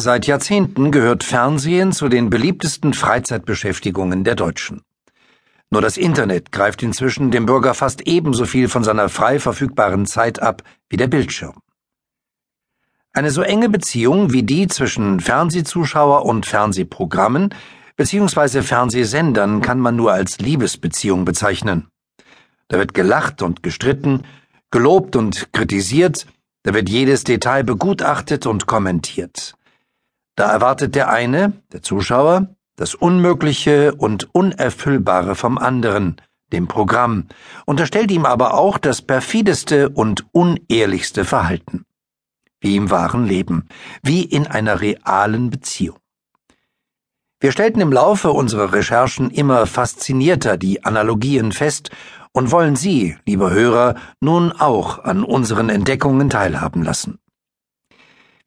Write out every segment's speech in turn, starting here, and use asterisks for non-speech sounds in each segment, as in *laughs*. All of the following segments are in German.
Seit Jahrzehnten gehört Fernsehen zu den beliebtesten Freizeitbeschäftigungen der Deutschen. Nur das Internet greift inzwischen dem Bürger fast ebenso viel von seiner frei verfügbaren Zeit ab wie der Bildschirm. Eine so enge Beziehung wie die zwischen Fernsehzuschauer und Fernsehprogrammen bzw. Fernsehsendern kann man nur als Liebesbeziehung bezeichnen. Da wird gelacht und gestritten, gelobt und kritisiert, da wird jedes Detail begutachtet und kommentiert. Da erwartet der eine, der Zuschauer, das Unmögliche und Unerfüllbare vom anderen, dem Programm, unterstellt ihm aber auch das perfideste und unehrlichste Verhalten. Wie im wahren Leben, wie in einer realen Beziehung. Wir stellten im Laufe unserer Recherchen immer faszinierter die Analogien fest und wollen Sie, liebe Hörer, nun auch an unseren Entdeckungen teilhaben lassen.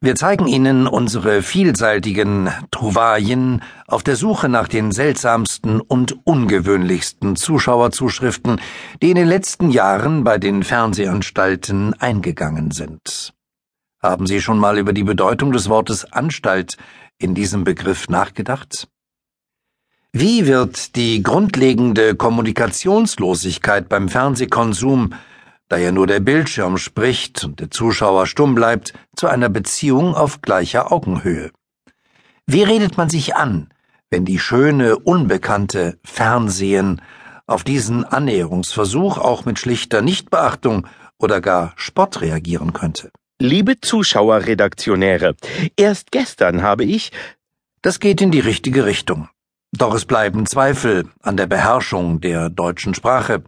Wir zeigen Ihnen unsere vielseitigen Trouvaillen auf der Suche nach den seltsamsten und ungewöhnlichsten Zuschauerzuschriften, die in den letzten Jahren bei den Fernsehanstalten eingegangen sind. Haben Sie schon mal über die Bedeutung des Wortes Anstalt in diesem Begriff nachgedacht? Wie wird die grundlegende Kommunikationslosigkeit beim Fernsehkonsum da ja nur der Bildschirm spricht und der Zuschauer stumm bleibt, zu einer Beziehung auf gleicher Augenhöhe. Wie redet man sich an, wenn die schöne, unbekannte Fernsehen auf diesen Annäherungsversuch auch mit schlichter Nichtbeachtung oder gar Spott reagieren könnte? Liebe Zuschauerredaktionäre, erst gestern habe ich Das geht in die richtige Richtung. Doch es bleiben Zweifel an der Beherrschung der deutschen Sprache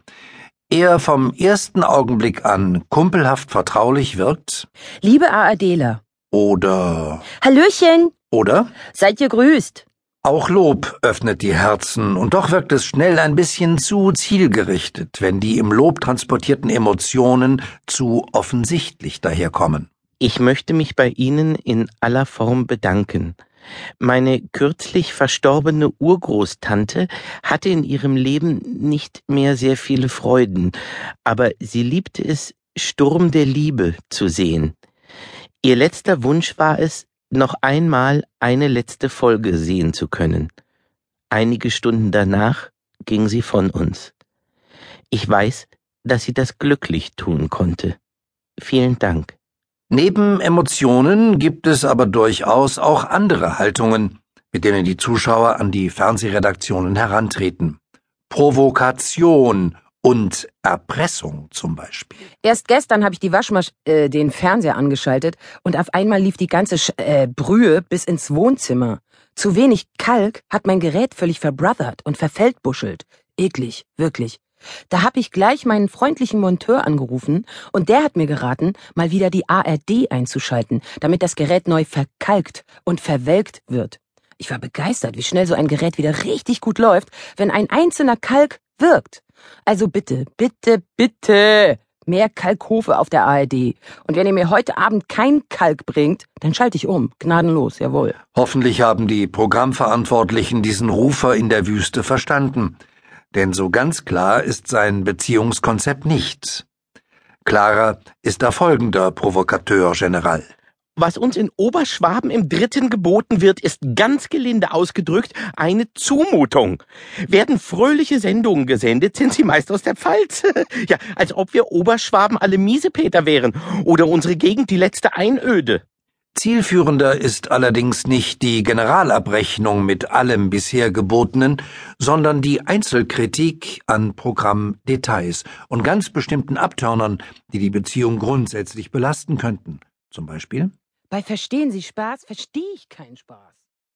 er vom ersten Augenblick an kumpelhaft vertraulich wirkt? Liebe ARDler. Oder. Hallöchen. Oder? Seid ihr grüßt. Auch Lob öffnet die Herzen, und doch wirkt es schnell ein bisschen zu zielgerichtet, wenn die im Lob transportierten Emotionen zu offensichtlich daherkommen. Ich möchte mich bei Ihnen in aller Form bedanken. Meine kürzlich verstorbene Urgroßtante hatte in ihrem Leben nicht mehr sehr viele Freuden, aber sie liebte es, Sturm der Liebe zu sehen. Ihr letzter Wunsch war es, noch einmal eine letzte Folge sehen zu können. Einige Stunden danach ging sie von uns. Ich weiß, dass sie das glücklich tun konnte. Vielen Dank. Neben Emotionen gibt es aber durchaus auch andere Haltungen, mit denen die Zuschauer an die Fernsehredaktionen herantreten. Provokation und Erpressung zum Beispiel. Erst gestern habe ich die Waschmasch äh, den Fernseher angeschaltet und auf einmal lief die ganze Sch äh, Brühe bis ins Wohnzimmer. Zu wenig Kalk hat mein Gerät völlig verbrothert und verfeldbuschelt. Eklig, wirklich. Da hab ich gleich meinen freundlichen Monteur angerufen und der hat mir geraten, mal wieder die ARD einzuschalten, damit das Gerät neu verkalkt und verwelkt wird. Ich war begeistert, wie schnell so ein Gerät wieder richtig gut läuft, wenn ein einzelner Kalk wirkt. Also bitte, bitte, bitte, mehr Kalkhofe auf der ARD. Und wenn ihr mir heute Abend kein Kalk bringt, dann schalte ich um. Gnadenlos, jawohl. Hoffentlich haben die Programmverantwortlichen diesen Rufer in der Wüste verstanden denn so ganz klar ist sein Beziehungskonzept nicht. Klarer ist der folgender Provokateur General. Was uns in Oberschwaben im Dritten geboten wird, ist ganz gelinde ausgedrückt eine Zumutung. Werden fröhliche Sendungen gesendet, sind sie meist aus der Pfalz. *laughs* ja, als ob wir Oberschwaben alle Miesepeter wären oder unsere Gegend die letzte Einöde. Zielführender ist allerdings nicht die Generalabrechnung mit allem bisher Gebotenen, sondern die Einzelkritik an Programmdetails und ganz bestimmten Abtörnern, die die Beziehung grundsätzlich belasten könnten. Zum Beispiel? Bei Verstehen Sie Spaß verstehe ich keinen Spaß.